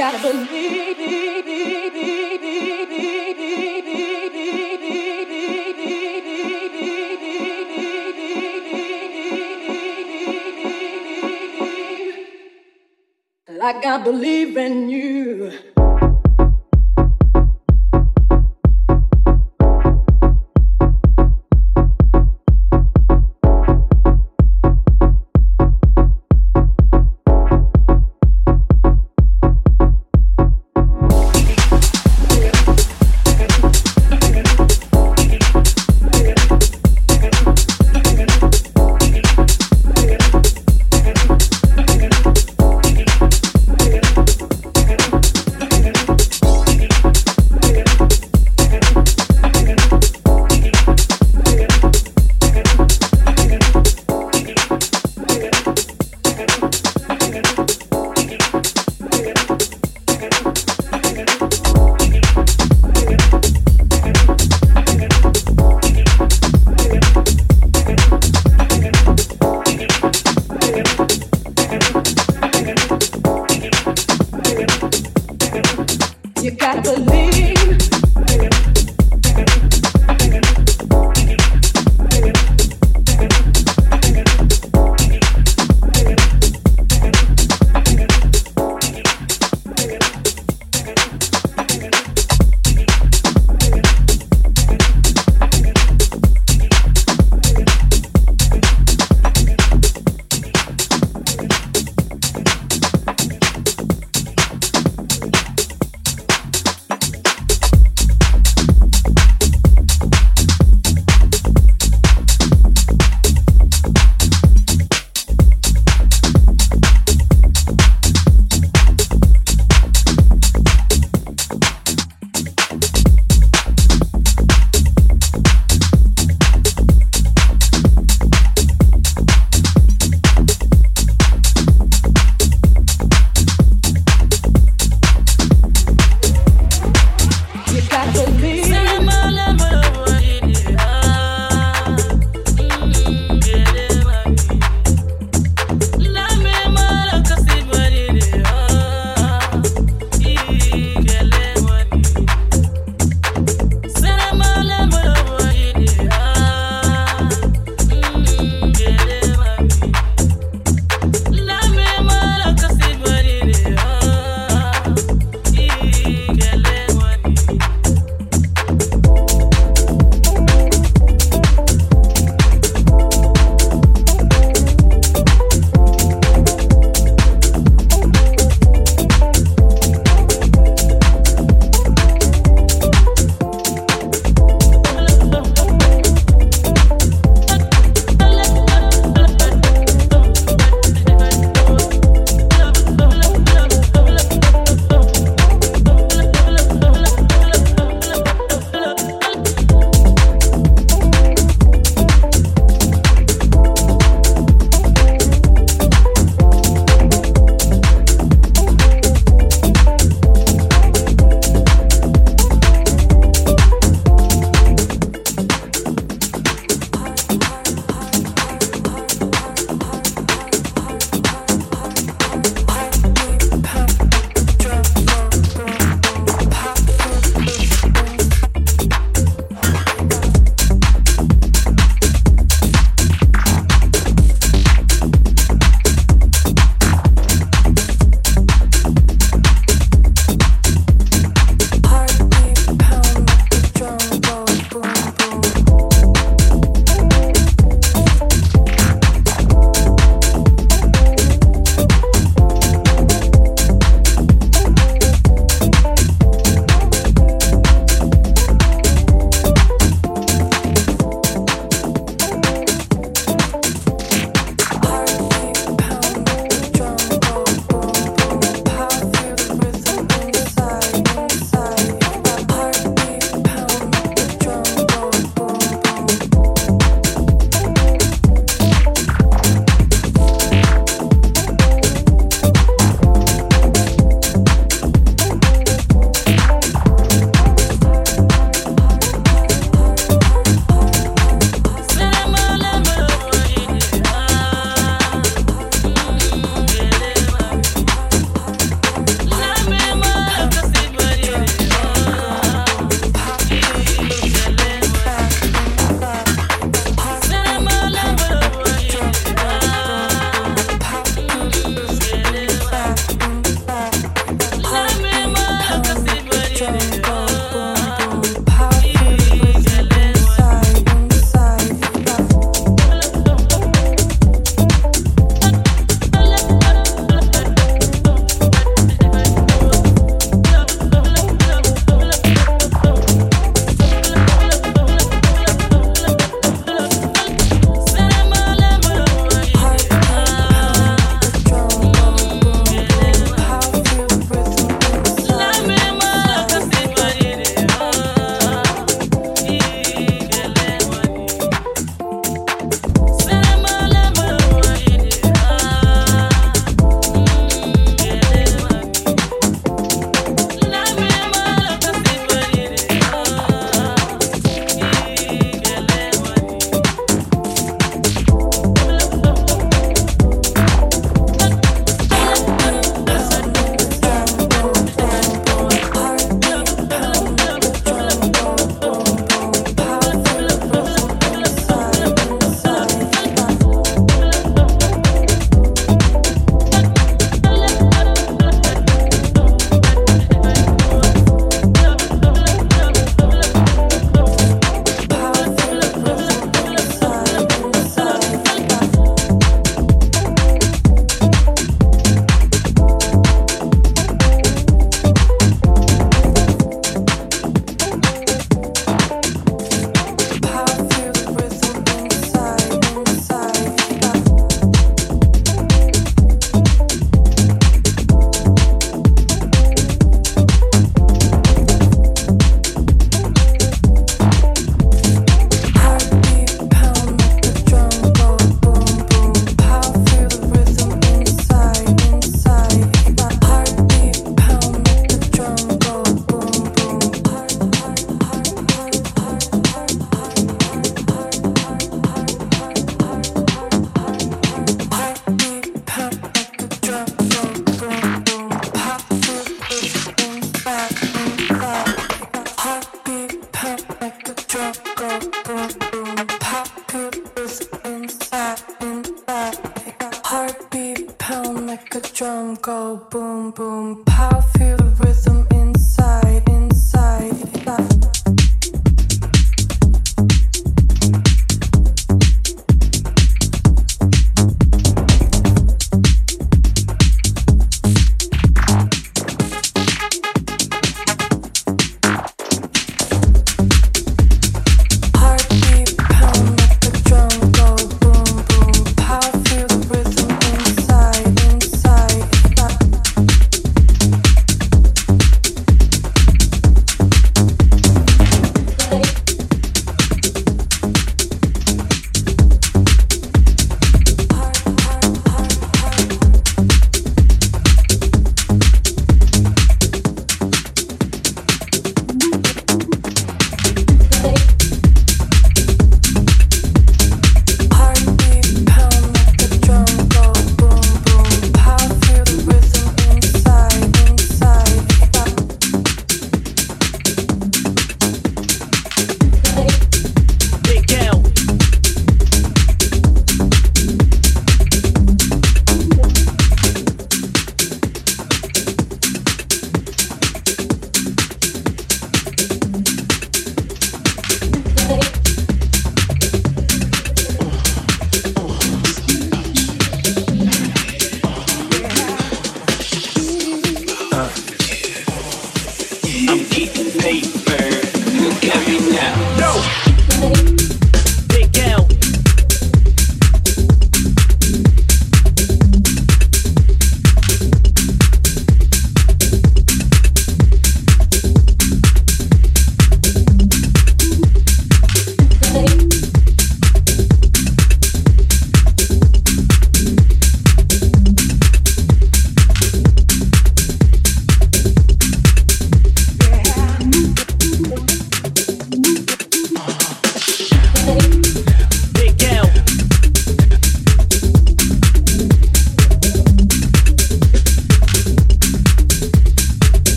gotta believe. Like I believe in you.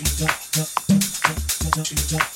you stop, stop, stop, don't you.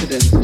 accident.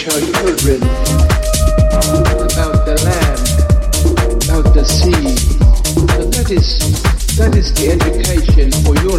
teach children about the land, about the sea. So that is that is the education for your